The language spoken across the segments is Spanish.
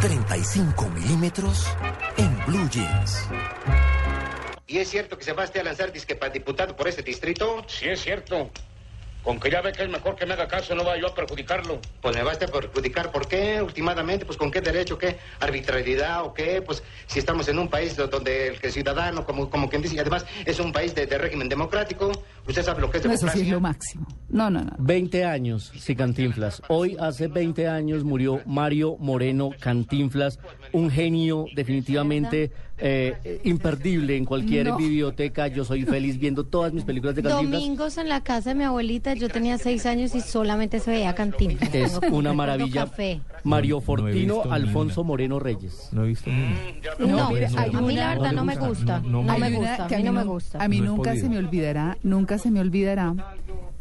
35 milímetros en Blue Jeans. ¿Y es cierto que se va a lanzar disque para diputado por este distrito? Sí, es cierto. Con que ya ve que es mejor que me haga caso, no vaya yo a perjudicarlo. Pues me basta perjudicar. ¿Por qué? Últimamente, pues con qué derecho, qué arbitrariedad o qué. Pues si estamos en un país donde el, ciudadano, como, como quien dice, y además es un país de, régimen democrático, usted sabe lo que es democracia. Eso sí es lo máximo. No, no, no. 20 años, sí, Cantinflas. Hoy, hace 20 años, murió Mario Moreno Cantinflas, un genio definitivamente eh, imperdible en cualquier biblioteca. Yo soy feliz viendo todas mis películas de Cantinflas. Domingos en la casa de mi abuelita, yo tenía seis años y solamente se veía Cantinflas. Es una maravilla. Mario Fortino, Alfonso Moreno Reyes. No he visto ni No, a mí la verdad no me gusta. No, me gusta. A mí no me gusta. A mí nunca se me olvidará, nunca se me olvidará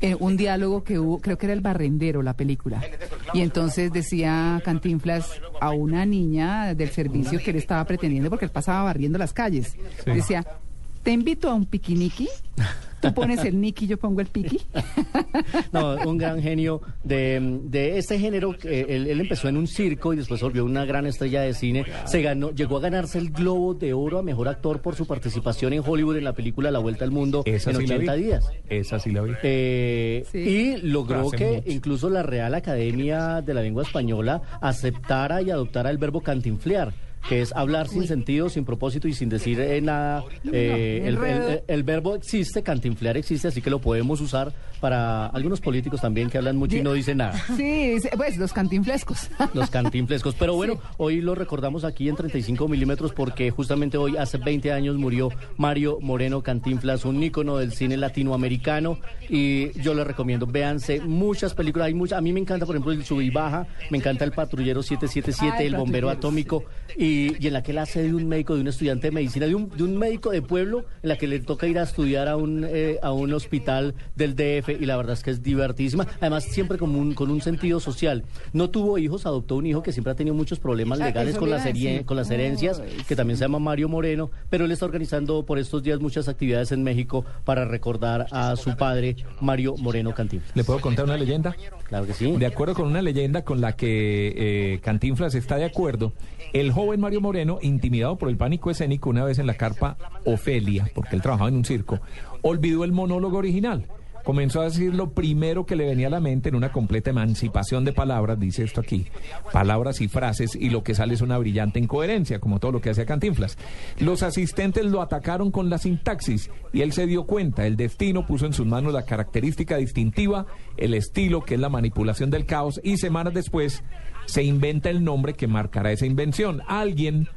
eh, un diálogo que hubo, creo que era el barrendero la película. Y entonces decía Cantinflas a una niña del servicio que él estaba pretendiendo porque él pasaba barriendo las calles. Decía, te invito a un piquiniqui. Tú pones el Nicky, yo pongo el piqui. No, un gran genio de, de este género. él, empezó en un circo y después volvió una gran estrella de cine. Se ganó, llegó a ganarse el Globo de Oro a Mejor Actor por su participación en Hollywood en la película La Vuelta al Mundo en 80 días. Esa sí la vi. Eh, y logró que incluso la Real Academia de la Lengua Española aceptara y adoptara el verbo cantinflear que es hablar sin sentido, sin propósito y sin decir eh, nada. Eh, el, verbo existe, cantinflear existe, así que lo podemos usar para algunos políticos también que hablan mucho y no dicen nada. Sí, pues los cantinflescos. Los cantinflescos. Pero bueno, hoy lo recordamos aquí en 35 milímetros porque justamente hoy, hace 20 años, murió Mario Moreno Cantinflas, un ícono del cine latinoamericano. Y yo le recomiendo, véanse muchas películas. Hay muchas, a mí me encanta, por ejemplo, el Sub y Baja, me encanta el Patrullero 777, el Bombero Atómico. Y y, en la que él hace de un médico, de un estudiante de medicina, de un, de un médico de pueblo, en la que le toca ir a estudiar a un, eh, a un hospital del DF y la verdad es que es divertísima. Además, siempre con un, con un sentido social. No tuvo hijos, adoptó un hijo que siempre ha tenido muchos problemas ah, legales con, las con las herencias, que también se llama Mario Moreno, pero él está organizando por estos días muchas actividades en México para recordar a su padre, Mario Moreno Cantinflas. ¿Le puedo contar una leyenda? Claro que sí. De acuerdo con una leyenda con la que eh, Cantinflas está de acuerdo, el joven Mario Moreno, intimidado por el pánico escénico una vez en la carpa Ofelia, porque él trabajaba en un circo, olvidó el monólogo original. Comenzó a decir lo primero que le venía a la mente en una completa emancipación de palabras, dice esto aquí, palabras y frases, y lo que sale es una brillante incoherencia, como todo lo que hacía Cantinflas. Los asistentes lo atacaron con la sintaxis y él se dio cuenta, el destino puso en sus manos la característica distintiva, el estilo, que es la manipulación del caos, y semanas después se inventa el nombre que marcará esa invención. Alguien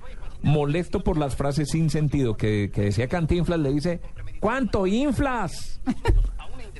molesto por las frases sin sentido que, que decía Cantinflas le dice, ¿cuánto inflas?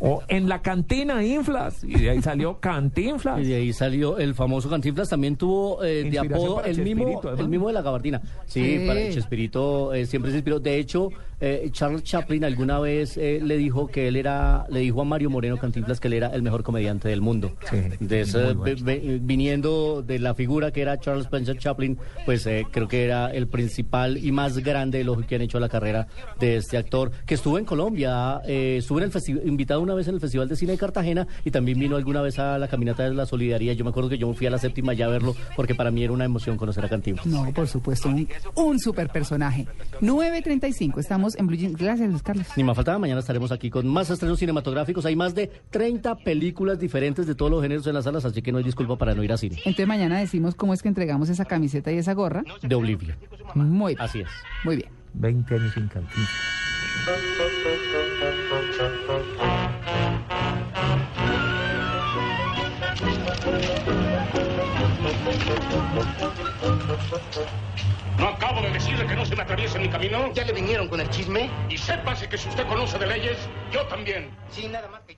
O en la cantina inflas. Y de ahí salió Cantinflas. Y de ahí salió el famoso Cantinflas. También tuvo eh, de apodo el mismo, el mismo de la gabardina. Sí, para el Chespirito eh, siempre se inspiró. De hecho, eh, Charles Chaplin alguna vez le dijo que él era, le dijo a Mario Moreno Cantinflas que él era el mejor comediante del mundo. de viniendo de la figura que era Charles Spencer Chaplin, pues creo que era el principal y más grande elogio que han hecho a la carrera de este actor, que estuvo en Colombia, estuvo en el festival, invitado una vez en el Festival de Cine de Cartagena y también vino alguna vez a la Caminata de la Solidaridad. Yo me acuerdo que yo fui a la séptima ya a verlo porque para mí era una emoción conocer a Cantinflas. No, por supuesto, un, un super personaje. 9.35, estamos en Blue Jeans. Gracias, Luis Carlos. Ni más faltaba, mañana estaremos aquí con más estrenos cinematográficos. Hay más de 30 películas diferentes de todos los géneros en las salas, así que no hay disculpa para no ir a cine. Entonces mañana decimos cómo es que entregamos esa camiseta y esa gorra. De Olivia. Muy bien. Así es. Muy bien. 20 años sin Cantinflas. ¿No acabo de decirle que no se me atraviese en mi camino? ¿Ya le vinieron con el chisme? Y sépase que si usted conoce de leyes, yo también. Sí, nada más que...